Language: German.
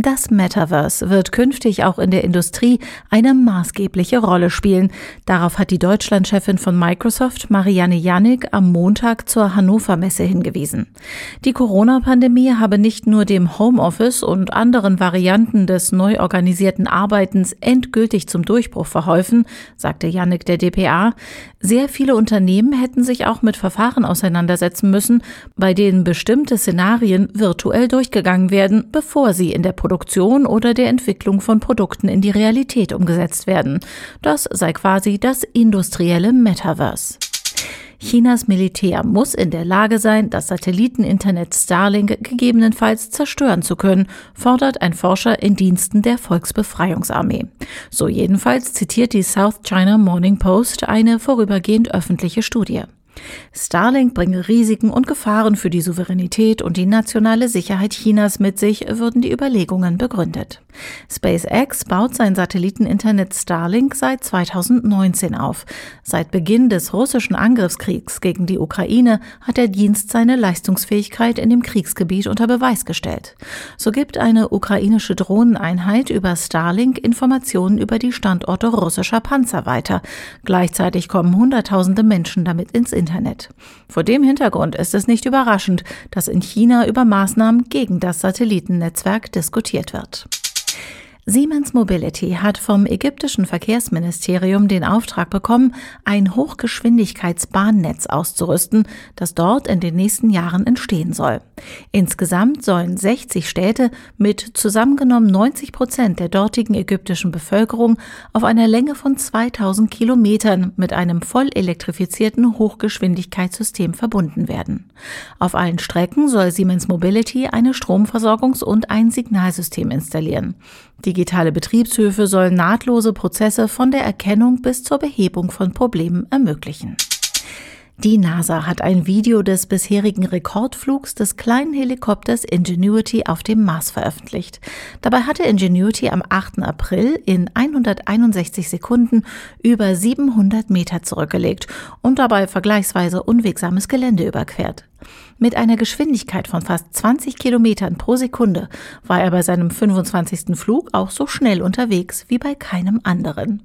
Das Metaverse wird künftig auch in der Industrie eine maßgebliche Rolle spielen. Darauf hat die Deutschlandchefin von Microsoft, Marianne Janik, am Montag zur Hannover Messe hingewiesen. Die Corona-Pandemie habe nicht nur dem Homeoffice und anderen Varianten des neu organisierten Arbeitens endgültig zum Durchbruch verholfen, sagte Janik der DPA. Sehr viele Unternehmen hätten sich auch mit Verfahren auseinandersetzen müssen, bei denen bestimmte Szenarien virtuell durchgegangen werden, bevor sie in der Produktion oder der Entwicklung von Produkten in die Realität umgesetzt werden. Das sei quasi das industrielle Metaverse. Chinas Militär muss in der Lage sein, das Satelliteninternet Starlink gegebenenfalls zerstören zu können, fordert ein Forscher in Diensten der Volksbefreiungsarmee. So jedenfalls zitiert die South China Morning Post eine vorübergehend öffentliche Studie. Starlink bringe Risiken und Gefahren für die Souveränität und die nationale Sicherheit Chinas mit sich, würden die Überlegungen begründet. SpaceX baut sein Satelliteninternet Starlink seit 2019 auf. Seit Beginn des russischen Angriffskriegs gegen die Ukraine hat der Dienst seine Leistungsfähigkeit in dem Kriegsgebiet unter Beweis gestellt. So gibt eine ukrainische Drohneneinheit über Starlink Informationen über die Standorte russischer Panzer weiter. Gleichzeitig kommen Hunderttausende Menschen damit ins Internet. Vor dem Hintergrund ist es nicht überraschend, dass in China über Maßnahmen gegen das Satellitennetzwerk diskutiert wird. Siemens Mobility hat vom ägyptischen Verkehrsministerium den Auftrag bekommen, ein Hochgeschwindigkeitsbahnnetz auszurüsten, das dort in den nächsten Jahren entstehen soll. Insgesamt sollen 60 Städte mit zusammengenommen 90 Prozent der dortigen ägyptischen Bevölkerung auf einer Länge von 2000 Kilometern mit einem voll elektrifizierten Hochgeschwindigkeitssystem verbunden werden. Auf allen Strecken soll Siemens Mobility eine Stromversorgungs- und ein Signalsystem installieren. Digitale Betriebshöfe sollen nahtlose Prozesse von der Erkennung bis zur Behebung von Problemen ermöglichen. Die NASA hat ein Video des bisherigen Rekordflugs des kleinen Helikopters Ingenuity auf dem Mars veröffentlicht. Dabei hatte Ingenuity am 8. April in 161 Sekunden über 700 Meter zurückgelegt und dabei vergleichsweise unwegsames Gelände überquert. Mit einer Geschwindigkeit von fast 20 Kilometern pro Sekunde war er bei seinem 25. Flug auch so schnell unterwegs wie bei keinem anderen.